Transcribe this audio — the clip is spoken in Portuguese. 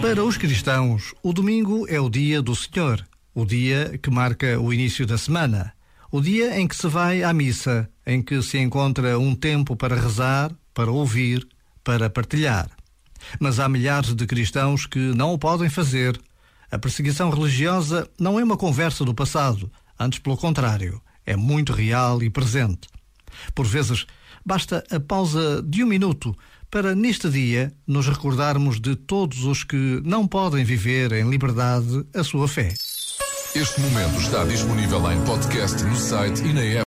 Para os cristãos, o domingo é o dia do Senhor, o dia que marca o início da semana, o dia em que se vai à missa, em que se encontra um tempo para rezar, para ouvir, para partilhar. Mas há milhares de cristãos que não o podem fazer. A perseguição religiosa não é uma conversa do passado, antes pelo contrário, é muito real e presente. Por vezes, basta a pausa de um minuto para, neste dia, nos recordarmos de todos os que não podem viver em liberdade a sua fé. Este momento está disponível em podcast no site e na app.